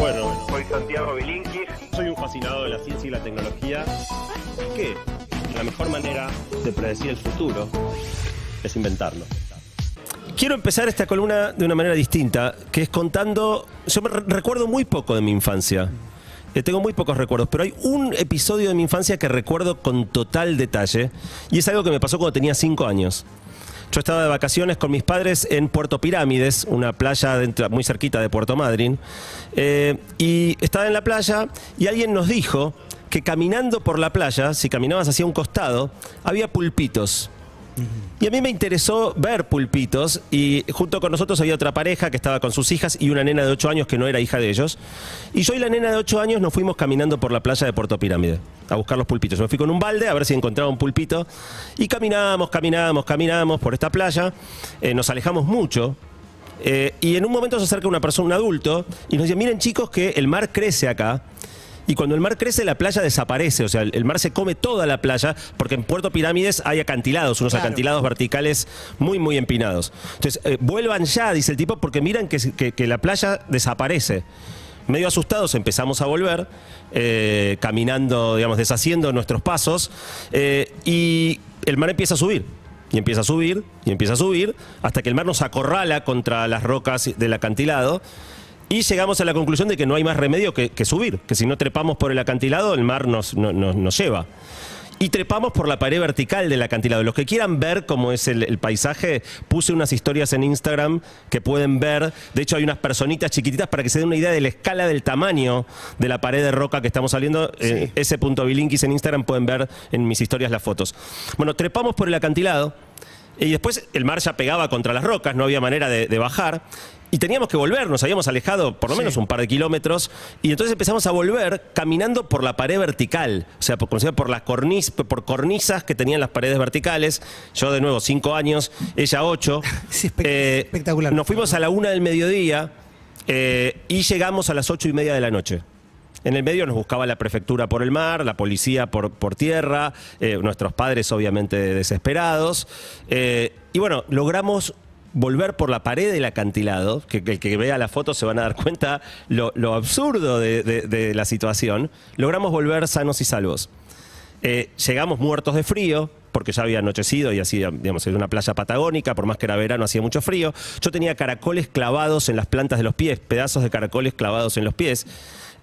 Bueno, Soy Santiago Bilinkis. soy un fascinado de la ciencia y la tecnología. Que la mejor manera de predecir el futuro es inventarlo. Quiero empezar esta columna de una manera distinta, que es contando. Yo me re- recuerdo muy poco de mi infancia. Eh, tengo muy pocos recuerdos, pero hay un episodio de mi infancia que recuerdo con total detalle, y es algo que me pasó cuando tenía cinco años. Yo estaba de vacaciones con mis padres en Puerto Pirámides, una playa dentro- muy cerquita de Puerto Madryn, eh, y estaba en la playa y alguien nos dijo que caminando por la playa, si caminabas hacia un costado, había pulpitos. Y a mí me interesó ver pulpitos y junto con nosotros había otra pareja que estaba con sus hijas y una nena de 8 años que no era hija de ellos. Y yo y la nena de 8 años nos fuimos caminando por la playa de Puerto Pirámide a buscar los pulpitos. Yo me fui con un balde a ver si encontraba un pulpito y caminábamos, caminábamos, caminábamos por esta playa. Eh, nos alejamos mucho. eh, y en un momento se acerca una persona, un adulto, y nos dice, miren chicos que el mar crece acá. Y cuando el mar crece, la playa desaparece. O sea, el el mar se come toda la playa, porque en Puerto Pirámides hay acantilados, unos Claro. acantilados verticales muy, muy empinados. Entonces, eh, vuelvan ya, dice el tipo, porque miran que- que la playa desaparece. Medio asustados empezamos a volver, eh, caminando, digamos, deshaciendo nuestros pasos, eh, y el mar empieza a subir. Y empieza a subir, y empieza a subir, hasta que el mar nos acorrala contra las rocas del acantilado. Y llegamos a la conclusión de que no hay más remedio que, que subir, que si no trepamos por el acantilado, el mar nos, no- no- nos lleva. Y trepamos por la pared vertical del acantilado. Los que quieran ver cómo es el, el paisaje, puse unas historias en Instagram que pueden ver. De hecho, hay unas personitas chiquititas para que se den una idea de la escala del tamaño de la pared de roca que estamos saliendo. Eh, ese punto bilinkis en Instagram pueden ver en mis historias las fotos. Bueno, trepamos por el acantilado. Y después el mar ya pegaba contra las rocas, no había manera de, de bajar. Y teníamos que volver, nos habíamos alejado por lo menos un par de kilómetros. Y entonces empezamos a volver caminando por la pared vertical. O sea, por, por, las cornis, por cornisas que tenían las paredes verticales. Yo de nuevo, cinco años, ella ocho. Espe- Eh, espectacular. Nos fuimos a la una del mediodía eh, y llegamos a las ocho y media de la noche. En el medio nos buscaba la prefectura por el mar, la policía por, por tierra, eh, nuestros padres obviamente desesperados. Eh, y bueno, logramos volver por la pared del acantilado, que, el que vea la foto se van a dar cuenta lo, absurdo de la situación. Logramos volver sanos y salvos. Eh, llegamos muertos de frío, porque ya había anochecido y así, digamos, era una playa patagónica, por más que era verano, hacía mucho frío. Yo tenía caracoles clavados en las plantas de los pies, pedazos de caracoles clavados en los pies.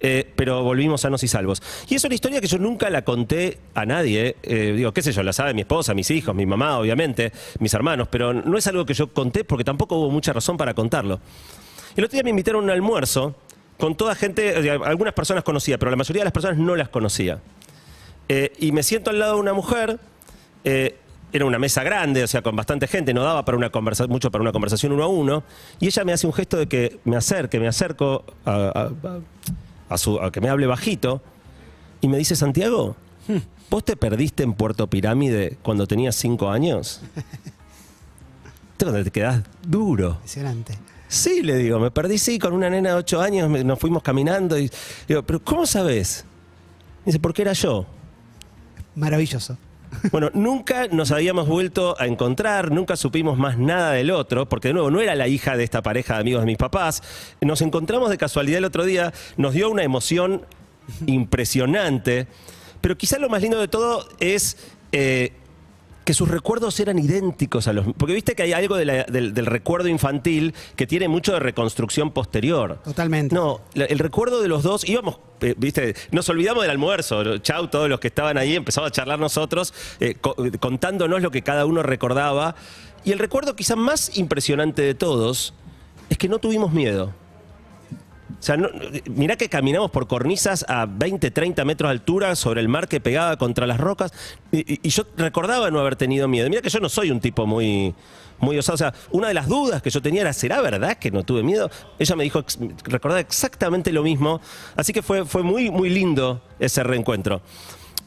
eh, pero volvimos sanos y salvos. Y es una historia que yo nunca la conté a nadie. eh, digo, qué sé yo, la sabe mi esposa, mis hijos, mi mamá, obviamente, mis hermanos, pero no es algo que yo conté porque tampoco hubo mucha razón para contarlo. El otro día me invitaron a un almuerzo con toda gente, algunas personas conocía, pero la mayoría de las personas no las conocía. Eh, y me siento al lado de una mujer. Eh, era una mesa grande, o sea, con bastante gente, no daba para una conversa mucho para una conversación uno a uno. Y ella me hace un gesto de que me acerque, me acerco a, a- a- a su, a que me hable bajito. Y me dice, Santiago, ¿vos te perdiste en Puerto Pirámide cuando tenías cinco años? Te te quedás duro. Impresionante. Sí, le digo, me perdí, sí, con una nena de 8 años, me- nos fuimos caminando y digo, pero ¿cómo sabes? Dice, porque era yo. Maravilloso. Bueno, nunca nos habíamos vuelto a encontrar, nunca supimos más nada del otro, porque de nuevo no era la hija de esta pareja de amigos de mis papás. Nos encontramos de casualidad el otro día, nos dio una emoción impresionante, pero quizás lo más lindo de todo es eh, que sus recuerdos eran idénticos a los... Porque viste que hay algo de la- del, del recuerdo infantil que tiene mucho de reconstrucción posterior. Totalmente. No, el recuerdo de los dos, íbamos, eh, viste, nos olvidamos del almuerzo. Chau, todos los que estaban ahí, empezamos a charlar nosotros, eh, co- contándonos lo que cada uno recordaba. Y el recuerdo quizá más impresionante de todos es que no tuvimos miedo. Mirá que caminamos por cornisas a 20, 30 metros de altura sobre el mar que pegaba contra las rocas. Y, yo recordaba no haber tenido miedo. Mira que yo no soy un tipo muy, muy osado. O sea, una de las dudas que yo tenía era, ¿será verdad que no tuve miedo? Ella me dijo, recordaba exactamente lo mismo. Así que fue, fue muy, muy lindo ese reencuentro.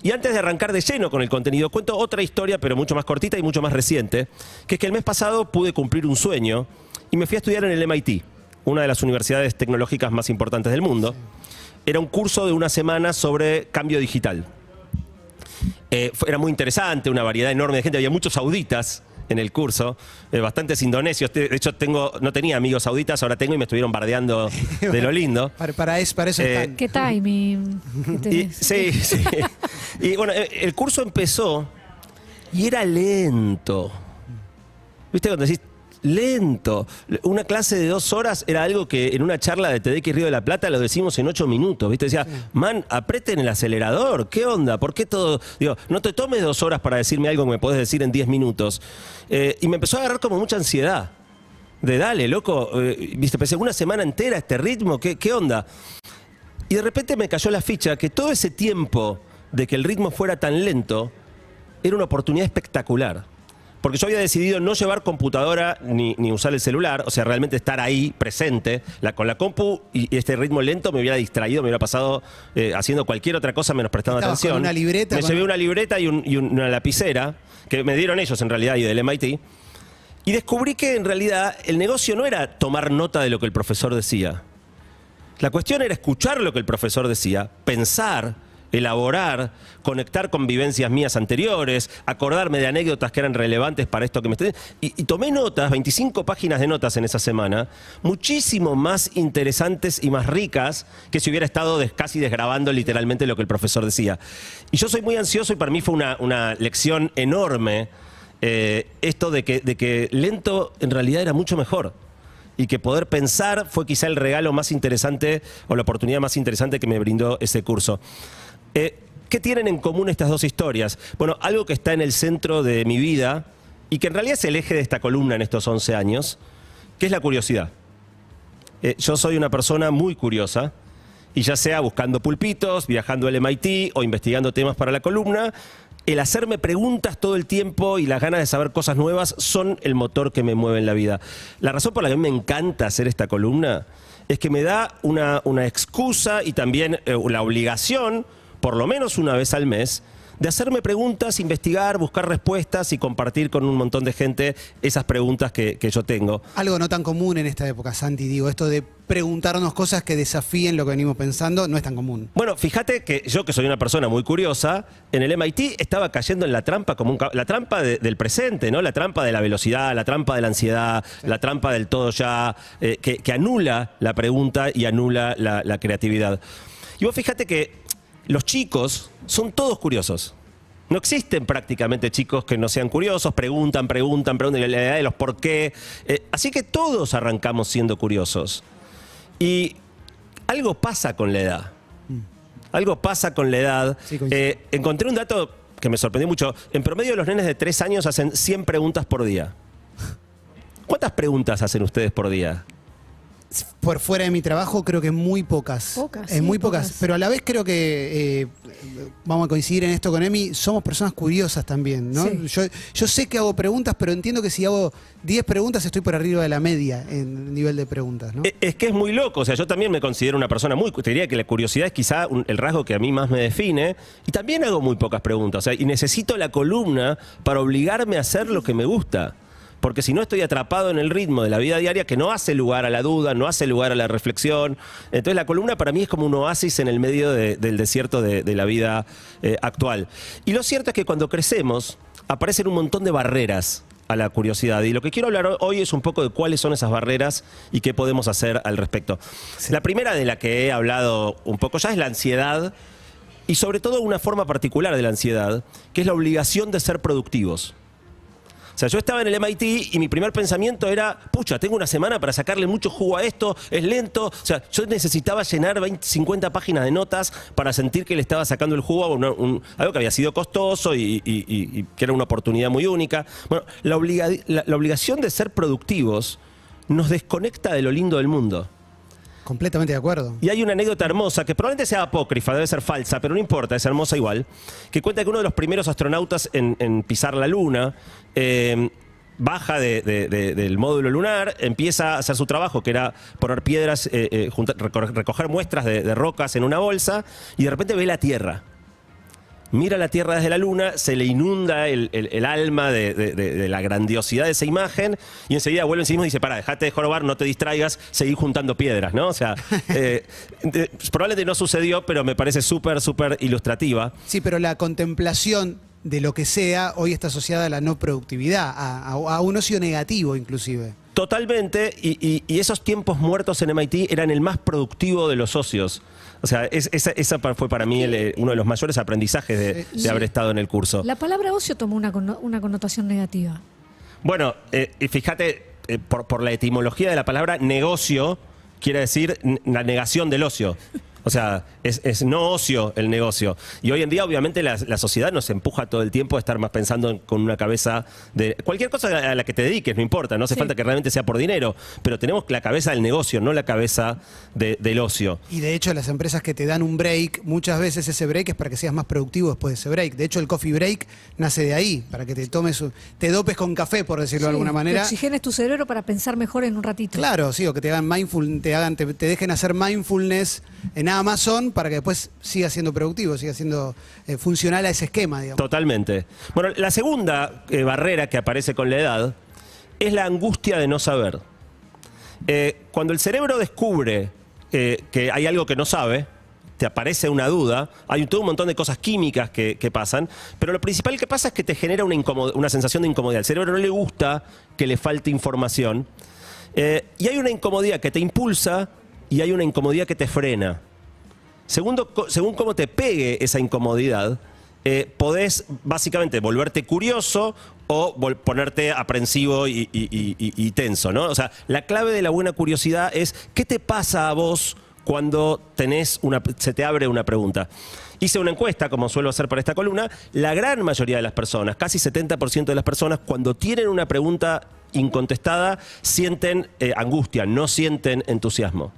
Y antes de arrancar de lleno con el contenido, cuento otra historia, pero mucho más cortita y mucho más reciente, que es que el mes pasado pude cumplir un sueño y me fui a estudiar en el MIT, una de las universidades tecnológicas más importantes del mundo. Era un curso de una semana sobre cambio digital. Eh, fue- era muy interesante, una variedad enorme de gente, había muchos sauditas en el curso, eh, bastantes indonesios. De hecho, tengo, no tenía amigos sauditas, ahora tengo y me estuvieron bardeando de lo lindo. Para, para eso, para eso Eh. ¿Qué timing? Y- sí, sí. Y bueno, el curso empezó y era lento. ¿Viste cuando decís lento? Una clase de dos horas era algo que en una charla de TDX Río de la Plata lo decimos en ocho minutos. ¿Viste? Decía, man, aprieten el acelerador. ¿Qué onda? ¿Por qué todo? Digo, no te tomes dos horas para decirme algo que me podés decir en diez minutos. Eh, y me empezó a agarrar como mucha ansiedad. De dale, loco, eh, viste, pensé una semana entera este ritmo, ¿qué, qué onda? Y de repente me cayó la ficha que todo ese tiempo de que el ritmo fuera tan lento era una oportunidad espectacular. Porque yo había decidido no llevar computadora ni, ni usar el celular, o sea, realmente estar ahí presente. La, con la compu y este ritmo lento me hubiera distraído, me hubiera pasado eh, haciendo cualquier otra cosa menos prestando Estabas con atención. una libreta, Me con- llevé una libreta y, un- y un- una lapicera, que me dieron ellos en realidad y del MIT. Y descubrí que en realidad el negocio no era tomar nota de lo que el profesor decía. La cuestión era escuchar lo que el profesor decía, pensar, elaborar, conectar con vivencias mías anteriores, acordarme de anécdotas que eran relevantes para esto que me estoy... Y, tomé notas, 25 páginas de notas en esa semana, muchísimo más interesantes y más ricas que si hubiera estado casi desgrabando literalmente lo que el profesor decía. Y yo soy muy ansioso y para mí fue una, una lección enorme eh, esto de que, de que lento en realidad era mucho mejor y que poder pensar fue quizá el regalo más interesante o la oportunidad más interesante que me brindó ese curso. Eh, ¿Qué tienen en común estas dos historias? Bueno, algo que está en el centro de mi vida y que en realidad es el eje de esta columna en estos 11 años, que es la curiosidad. Eh, yo soy una persona muy curiosa y ya sea buscando pulpitos, viajando al MIT o investigando temas para la columna, el hacerme preguntas todo el tiempo y las ganas de saber cosas nuevas son el motor que me mueve en la vida. La razón por la que me encanta hacer esta columna es que me da una, una excusa y también eh, la obligación, por lo menos una vez al mes, de hacerme preguntas, investigar, buscar respuestas y compartir con un montón de gente esas preguntas que, que yo tengo. Algo no tan común en esta época, Santi, digo, esto de preguntarnos cosas que desafíen lo que venimos pensando, no es tan común. Bueno, fíjate que yo que soy una persona muy curiosa, en el MIT estaba cayendo en la trampa como un la trampa de- del presente, ¿no? La trampa de la velocidad, la trampa de la ansiedad, la trampa del todo ya, eh, que, que anula la pregunta y anula la, la creatividad. Y vos fíjate que los chicos son todos curiosos. No existen prácticamente chicos que no sean curiosos, preguntan, preguntan, preguntan, la idea de los por qué. Eh, así que todos arrancamos siendo curiosos. Y algo pasa con la edad. Algo pasa con la edad. Sí. Eh, encontré un dato que me sorprendió mucho. En promedio los nenes de 3 años hacen 100 preguntas por día. ¿Cuántas preguntas hacen ustedes por día? Por fuera de mi trabajo creo que muy pocas. Pocas, Eh, sí, muy pocas. pocas. Pero a la vez creo que, eh, vamos a coincidir en esto con Emi, somos personas curiosas también, ¿no? Sí. Yo, yo sé que hago preguntas, pero entiendo que si hago 10 preguntas estoy por arriba de la media en nivel de preguntas, ¿no? Eh, Es que es muy loco, o sea, yo también me considero una persona muy, te diría que la curiosidad es quizá un- el rasgo que a mí más me define, y también hago muy pocas preguntas, o sea, y necesito la columna para obligarme a hacer lo que me gusta. Porque si no estoy atrapado en el ritmo de la vida diaria que no hace lugar a la duda, no hace lugar a la reflexión. Entonces la columna para mí es como un oasis en el medio de- del desierto de, de la vida eh, actual. Y lo cierto es que cuando crecemos aparecen un montón de barreras a la curiosidad. Y lo que quiero hablar hoy es un poco de cuáles son esas barreras y qué podemos hacer al respecto. La primera de la que he hablado un poco ya es la ansiedad y sobre todo una forma particular de la ansiedad, que es la obligación de ser productivos. O sea, yo estaba en el MIT y mi primer pensamiento era, pucha, tengo una semana para sacarle mucho jugo a esto, es lento. O sea, yo necesitaba llenar 20, 50 páginas de notas para sentir que le estaba sacando el jugo a un- algo que había sido costoso y, y- que era una oportunidad muy única. Bueno, la, obliga- la obligación de ser productivos nos desconecta de lo lindo del mundo. Completamente de acuerdo. Y hay una anécdota hermosa que probablemente sea apócrifa, debe ser falsa, pero no importa, es hermosa igual, que cuenta que uno de los primeros astronautas en, pisar la Luna eh, baja de- de- de- del módulo lunar, empieza a hacer su trabajo, que era poner piedras, eh, eh, recoger muestras de rocas en una bolsa, y de repente ve la Tierra. Mira la Tierra desde la Luna, se le inunda el, el- el alma de, de- de- de la grandiosidad de esa imagen y enseguida vuelve en sí mismo y dice, para, dejate de jorobar, no te distraigas, seguí juntando piedras, ¿no? O sea, eh, probablemente no sucedió, pero me parece súper, súper ilustrativa. Sí, pero la contemplación de lo que sea hoy está asociada a la no productividad, a, a- a un ocio negativo inclusive. Totalmente, y, y- y esos tiempos muertos en MIT eran el más productivo de los socios. O sea, es- esa, esa fue para mí el, eh, uno de los mayores aprendizajes de, de haber estado en el curso. La palabra ocio tomó una, una connotación negativa. Bueno, eh, y fíjate, eh, por, por la etimología de la palabra negocio, quiere decir la negación del ocio. O sea, es, es no ocio el negocio. Y hoy en día, obviamente, la, la sociedad nos empuja todo el tiempo a estar más pensando en- con una cabeza de cualquier cosa a la que te dediques, no importa, no hace Sí. falta que realmente sea por dinero, pero tenemos la cabeza del negocio, no la cabeza de- del ocio. Y de hecho las empresas que te dan un break, muchas veces ese break es para que seas más productivo después de ese break. De hecho el coffee break nace de ahí, para que te tomes, un- te dopes con café, por decirlo de alguna manera. que Oxigenes tu cerebro para pensar mejor en un ratito. Claro, sí, o que te hagan mindful, te hagan, te, te dejen hacer mindfulness en Amazon para que después sigas siendo productivo, sigas siendo eh, funcional a ese esquema, digamos. Totalmente. Bueno, la segunda eh, barrera que aparece con la edad es la angustia de no saber. Eh, cuando el cerebro descubre que hay algo que no sabe, te aparece una duda, hay todo un montón de cosas químicas que, pasan, pero lo principal que pasa es que te genera una, sensación de incomodidad. Al cerebro no le gusta que le falte información. Y hay una incomodidad que te impulsa y hay una incomodidad que te frena. Segundo, según cómo te pegue esa incomodidad, eh, podés básicamente volverte curioso o ponerte aprensivo y tenso, ¿no? O sea, la clave de la buena curiosidad es qué te pasa a vos cuando tenés una, se te abre una pregunta. Hice una encuesta, como suelo hacer para esta columna, la gran mayoría de las personas, casi 70% de las personas, cuando tienen una pregunta incontestada, sienten eh, angustia, no sienten entusiasmo.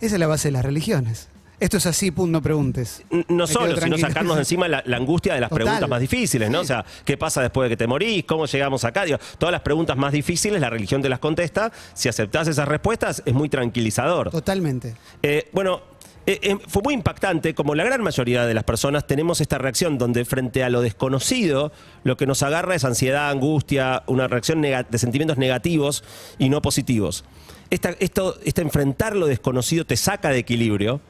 Esa es la base de las religiones. Esto es así, pum, no preguntes. No solo, sino sacarnos de encima la, la angustia de las Total. preguntas más difíciles, ¿no? O sea, ¿qué pasa después de que te morís? ¿Cómo llegamos acá? Digo, todas las preguntas más difíciles, la religión te las contesta. Si aceptás esas respuestas, es muy tranquilizador. Totalmente. Eh, bueno, eh, eh, fue muy impactante, como la gran mayoría de las personas tenemos esta reacción donde frente a lo desconocido, lo que nos agarra es ansiedad, angustia, una reacción de sentimientos negativos y no positivos. Esta, esto, este enfrentar lo desconocido te saca de equilibrio.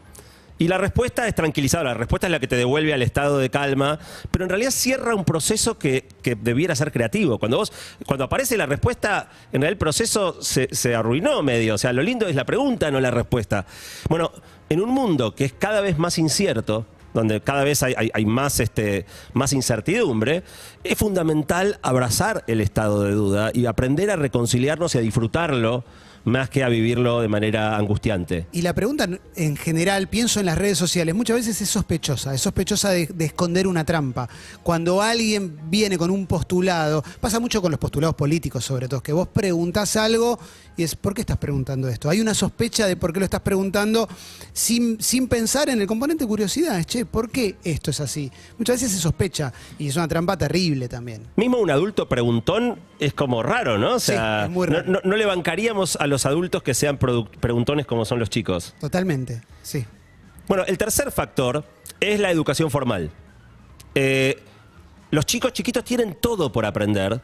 Y la respuesta es tranquilizadora, la respuesta es la que te devuelve al estado de calma, pero en realidad cierra un proceso que, que debiera ser creativo. Cuando vos, cuando aparece la respuesta, en realidad el proceso se, se arruinó medio. O sea, lo lindo es la pregunta, no la respuesta. Bueno, en un mundo que es cada vez más incierto, donde cada vez hay, hay- hay más, este, más incertidumbre, es fundamental abrazar el estado de duda y aprender a reconciliarnos y a disfrutarlo más que a vivirlo de manera angustiante. Y la pregunta en general, pienso en las redes sociales, muchas veces es sospechosa, es sospechosa de, de esconder una trampa. Cuando alguien viene con un postulado, pasa mucho con los postulados políticos sobre todo, que vos preguntás algo y es, ¿por qué estás preguntando esto? Hay una sospecha de por qué lo estás preguntando sin, sin pensar en el componente curiosidad, es, che, ¿por qué esto es así? Muchas veces se sospecha y es una trampa terrible también. Mismo un adulto preguntón es como raro, ¿no? O Sí, es muy no- raro. No, no le bancaríamos a los adultos que sean preguntones como son los chicos. Totalmente, sí. Bueno, el tercer factor es la educación formal. Eh, los chicos chiquitos tienen todo por aprender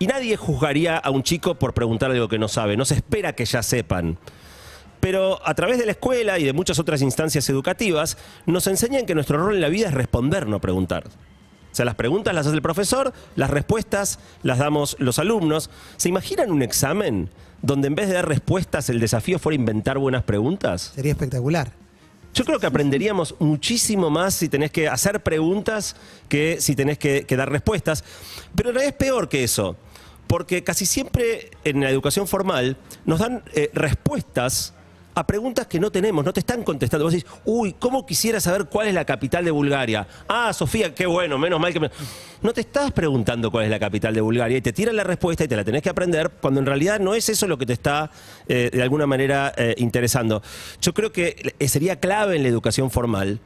y nadie juzgaría a un chico por preguntar algo que no sabe. No se espera que ya sepan. Pero a través de la escuela y de muchas otras instancias educativas, nos enseñan que nuestro rol en la vida es responder, no preguntar. O sea, las preguntas las hace el profesor, las respuestas las damos los alumnos. ¿Se imaginan un examen donde en vez de dar respuestas el desafío fuera inventar buenas preguntas? Sería espectacular. Yo creo que aprenderíamos muchísimo más si tenés que hacer preguntas que si tenés que, que dar respuestas. Pero realidad es peor que eso, porque casi siempre en la educación formal nos dan eh, respuestas a preguntas que no tenemos, no te están contestando. Vos decís, uy, ¿cómo quisiera saber cuál es la capital de Bulgaria? Ah, Sofía, qué bueno, menos mal que... me-". No te estás preguntando cuál es la capital de Bulgaria y te tiran la respuesta y te la tenés que aprender cuando en realidad no es eso lo que te está eh, de alguna manera eh, interesando. Yo creo que sería clave en la educación formal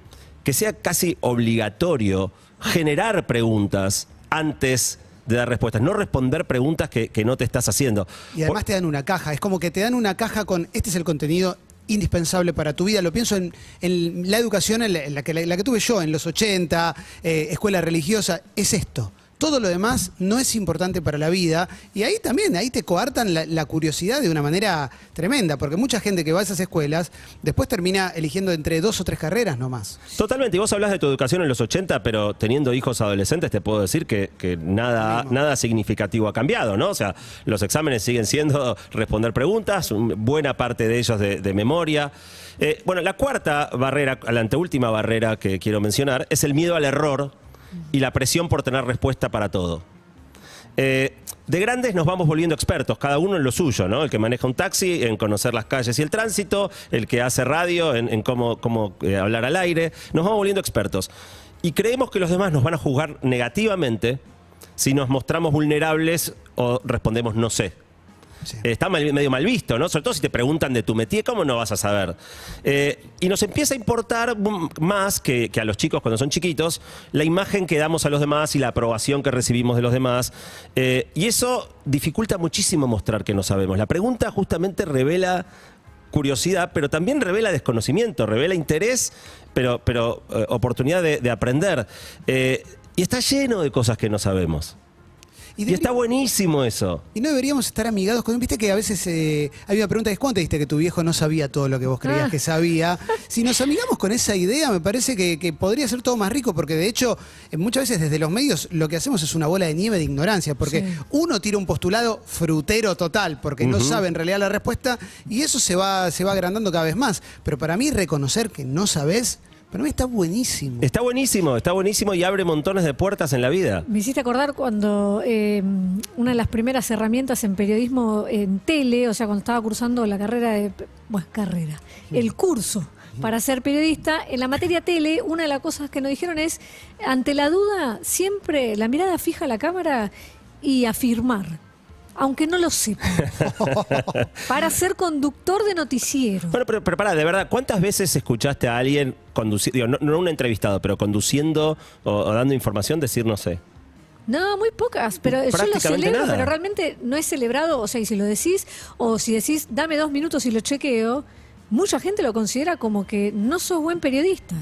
que sea casi obligatorio generar preguntas antes de dar respuestas, no responder preguntas que, que no te estás haciendo. Y además te dan una caja, es como que te dan una caja con, este es el contenido indispensable para tu vida. Lo pienso en, en la educación en la, en la que, la que tuve yo en los 80, eh, escuela religiosa, es esto. Todo lo demás no es importante para la vida. Y ahí también, ahí te coartan la, la curiosidad de una manera tremenda, porque mucha gente que va a esas escuelas después termina eligiendo entre dos o tres carreras nomás. Totalmente, y vos hablas de tu educación en los 80, pero teniendo hijos adolescentes te puedo decir que, que nada, nada significativo ha cambiado, ¿no? O sea, los exámenes siguen siendo responder preguntas, un- buena parte de ellos de, de memoria. Eh, bueno, la cuarta barrera, la anteúltima barrera que quiero mencionar, es el miedo al error y la presión por tener respuesta para todo. Eh, de grandes nos vamos volviendo expertos, cada uno en lo suyo, ¿no? El que maneja un taxi, en conocer las calles y el tránsito, el que hace radio, en, cómo, cómo, eh, hablar al aire, nos vamos volviendo expertos. Y creemos que los demás nos van a juzgar negativamente si nos mostramos vulnerables o respondemos no sé. Está mal- medio mal visto, ¿no? Sobre todo si te preguntan de tu métier, ¿cómo no vas a saber? Eh, y nos empieza a importar mm, más que, a los chicos cuando son chiquitos la imagen que damos a los demás y la aprobación que recibimos de los demás. Eh, y eso dificulta muchísimo mostrar que no sabemos. La pregunta justamente revela curiosidad, pero también revela desconocimiento, revela interés, pero, pero eh, oportunidad de, de aprender. Y está lleno de cosas que no sabemos. Y, debería- está buenísimo eso. Y no deberíamos estar amigados con. Viste que a veces eh, hay una pregunta que es: ¿cuándo te diste que tu viejo no sabía todo lo que vos creías Ah. que sabía? Si nos amigamos con esa idea, me parece que, que podría ser todo más rico, porque de hecho, eh, muchas veces desde los medios lo que hacemos es una bola de nieve de ignorancia, porque Sí. uno tira un postulado frutero total, porque no sabe en realidad la respuesta, y eso se va, se va agrandando cada vez más. Pero para mí, reconocer que no sabes, para mí está buenísimo. Está buenísimo, está buenísimo y abre montones de puertas en la vida. Me hiciste acordar cuando eh, una de las primeras herramientas en periodismo en tele, o sea, cuando estaba cursando la carrera de. Bueno, carrera. El curso para ser periodista. En la materia tele, una de las cosas que nos dijeron es: ante la duda, siempre la mirada fija a la cámara y afirmar. Aunque no lo sepa. para ser conductor de noticiero. Bueno, pero, pero pará, de verdad, ¿cuántas veces escuchaste a alguien conduciendo, no, no un entrevistado, pero conduciendo o, o dando información decir no sé? No, muy pocas, pero yo lo celebro, nada. pero realmente no es celebrado, o sea, y si lo decís, o si decís, dame dos minutos y lo chequeo, mucha gente lo considera como que no sos buen periodista.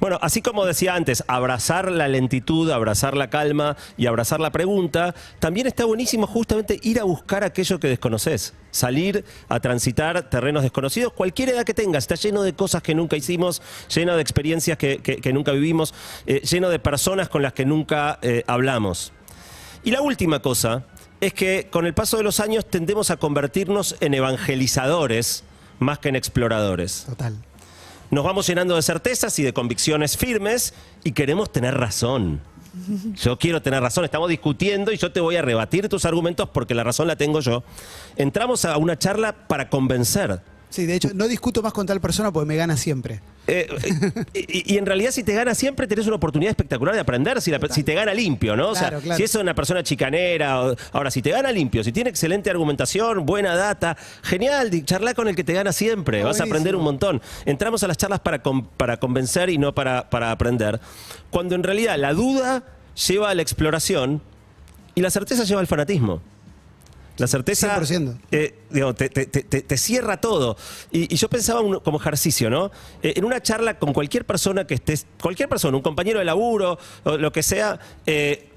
Bueno, así como decía antes, abrazar la lentitud, abrazar la calma y abrazar la pregunta, también está buenísimo justamente ir a buscar aquello que desconoces. Salir a transitar terrenos desconocidos, cualquier edad que tengas, está lleno de cosas que nunca hicimos, lleno de experiencias que, nunca vivimos, eh, lleno de personas con las que nunca eh, hablamos. Y la última cosa es que con el paso de los años tendemos a convertirnos en evangelizadores más que en exploradores. Total. Nos vamos llenando de certezas y de convicciones firmes y queremos tener razón. Yo quiero tener razón, estamos discutiendo y yo te voy a rebatir tus argumentos porque la razón la tengo yo. Entramos a una charla para convencer. Sí, de hecho, no discuto más con tal persona porque me gana siempre. Eh, y, y en realidad si te gana siempre tenés una oportunidad espectacular de aprender si, la- si te gana limpio, ¿no? O sea, Claro, si es una persona chicanera, o- ahora si te gana limpio, si tiene excelente argumentación, buena data, genial, charla con el que te gana siempre, Ah, vas a aprender un montón. Entramos a las charlas para, con- para convencer y no para, para aprender, cuando en realidad la duda lleva a la exploración y la certeza lleva al fanatismo. La certeza 100%. eh, digo, te, te- te- te- te cierra todo. Y, y yo pensaba un- como ejercicio, ¿no? Eh, en una charla con cualquier persona que estés, cualquier persona, un compañero de laburo, o lo que sea, eh,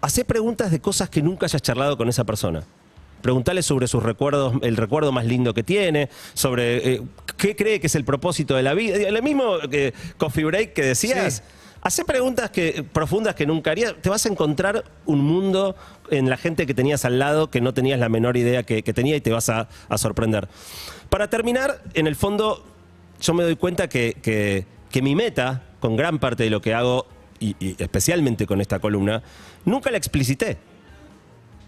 hacé preguntas de cosas que nunca hayas charlado con esa persona. Preguntale sobre sus recuerdos, el recuerdo más lindo que tiene, sobre eh, qué cree que es el propósito de la vida. Lo mismo que Coffee Break que decías. Sí. Hacé preguntas que, profundas que nunca harías. Te vas a encontrar un mundo en la gente que tenías al lado que no tenías la menor idea que, que tenía y te vas a, sorprender. Para terminar, en el fondo, yo me doy cuenta que, que- mi meta, con gran parte de lo que hago, y, especialmente con esta columna, nunca la explicité.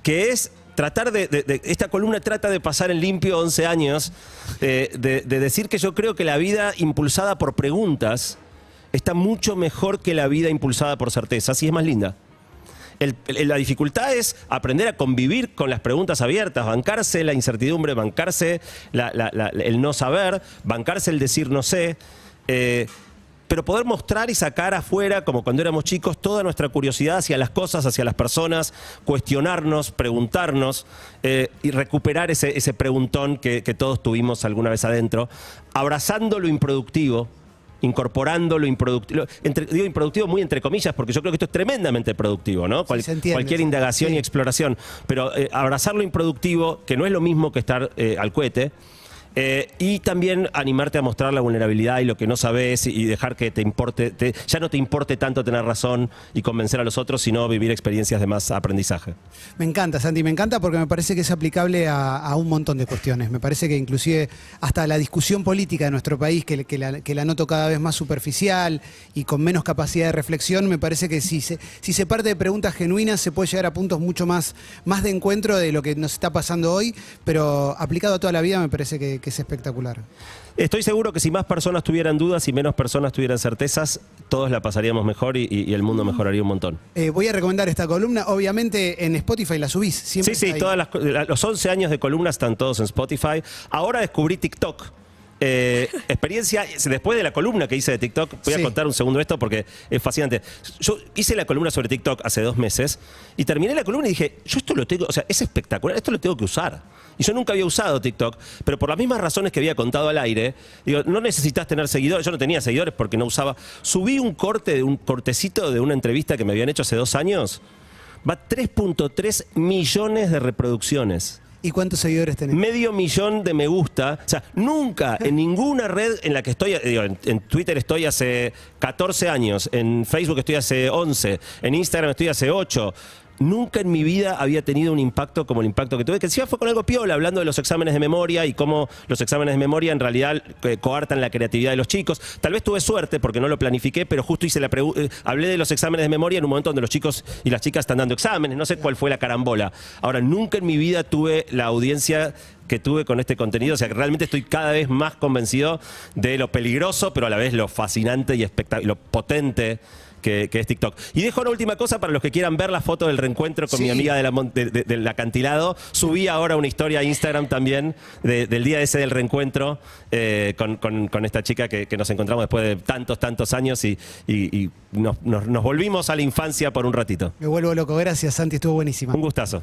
Que es tratar de, de- Esta columna trata de pasar en limpio 11 años, eh, de decir que yo creo que la vida impulsada por preguntas está mucho mejor que la vida impulsada por certezas y es más linda. La dificultad es aprender a convivir con las preguntas abiertas, bancarse la incertidumbre, bancarse el no saber, bancarse el decir no sé, eh, pero poder mostrar y sacar afuera, como cuando éramos chicos, toda nuestra curiosidad hacia las cosas, hacia las personas, cuestionarnos, preguntarnos eh, y recuperar ese, preguntón que todos tuvimos alguna vez adentro, abrazando lo improductivo, incorporando lo improductivo, entre- digo improductivo muy entre comillas, porque yo creo que esto es tremendamente productivo, ¿no? Cual- entiende, cualquier indagación Sí. y exploración. Pero eh, abrazar lo improductivo, que no es lo mismo que estar eh, al cohete. Eh, y también animarte a mostrar la vulnerabilidad y lo que no sabes y, dejar que te importe, te- ya no te importe tanto tener razón y convencer a los otros, sino vivir experiencias de más aprendizaje. Me encanta, Santi, me encanta porque me parece que es aplicable a, un montón de cuestiones. Me parece que inclusive hasta la discusión política de nuestro país, que, que la, que la noto cada vez más superficial y con menos capacidad de reflexión, me parece que si se, si se parte de preguntas genuinas se puede llegar a puntos mucho más, más de encuentro de lo que nos está pasando hoy, pero aplicado a toda la vida me parece que, que es espectacular. Estoy seguro que si más personas tuvieran dudas y menos personas tuvieran certezas, todos la pasaríamos mejor y, el mundo mejoraría un montón. Eh, voy a recomendar esta columna, obviamente en Spotify la subís. Siempre Sí, sí, la- los 11 años de columnas están todos en Spotify. Ahora descubrí TikTok. Eh, experiencia, después de la columna que hice de TikTok, voy Sí. a contar un segundo esto porque es fascinante. Yo hice la columna sobre TikTok hace dos meses y terminé la columna y dije, yo esto lo tengo, o sea, es espectacular, esto lo tengo que usar. Y yo nunca había usado TikTok, pero por las mismas razones que había contado al aire, digo, no necesitas tener seguidores, yo no tenía seguidores porque no usaba. Subí un corte, de un cortecito de una entrevista que me habían hecho hace dos años, va 3.3 millones de reproducciones ¿Y cuántos seguidores tenés? medio millón de me gusta. O sea, nunca en ninguna red en la que estoy, digo, en, en Twitter estoy hace 14 años, en Facebook estoy hace 11, en Instagram estoy hace 8. Nunca en mi vida había tenido un impacto como el impacto que tuve, que encima fue con algo piola, hablando de los exámenes de memoria y cómo los exámenes de memoria en realidad eh, coartan la creatividad de los chicos. Tal vez tuve suerte porque no lo planifiqué, pero justo hice la eh, hablé de los exámenes de memoria en un momento donde los chicos y las chicas están dando exámenes, no sé cuál fue la carambola. Ahora, nunca en mi vida tuve la audiencia que tuve con este contenido, o sea que realmente estoy cada vez más convencido de lo peligroso, pero a la vez lo fascinante y lo potente que, que es TikTok. Y dejo una última cosa para los que quieran ver la foto del reencuentro con Sí. mi amiga de la mon- de- de- del acantilado. Subí ahora una historia a Instagram también de- del día ese del reencuentro eh, con, con- con esta chica que, que nos encontramos después de tantos, tantos años y, y- y nos- nos- nos volvimos a la infancia por un ratito. Me vuelvo loco. Gracias, Santi, estuvo buenísima. Un gustazo.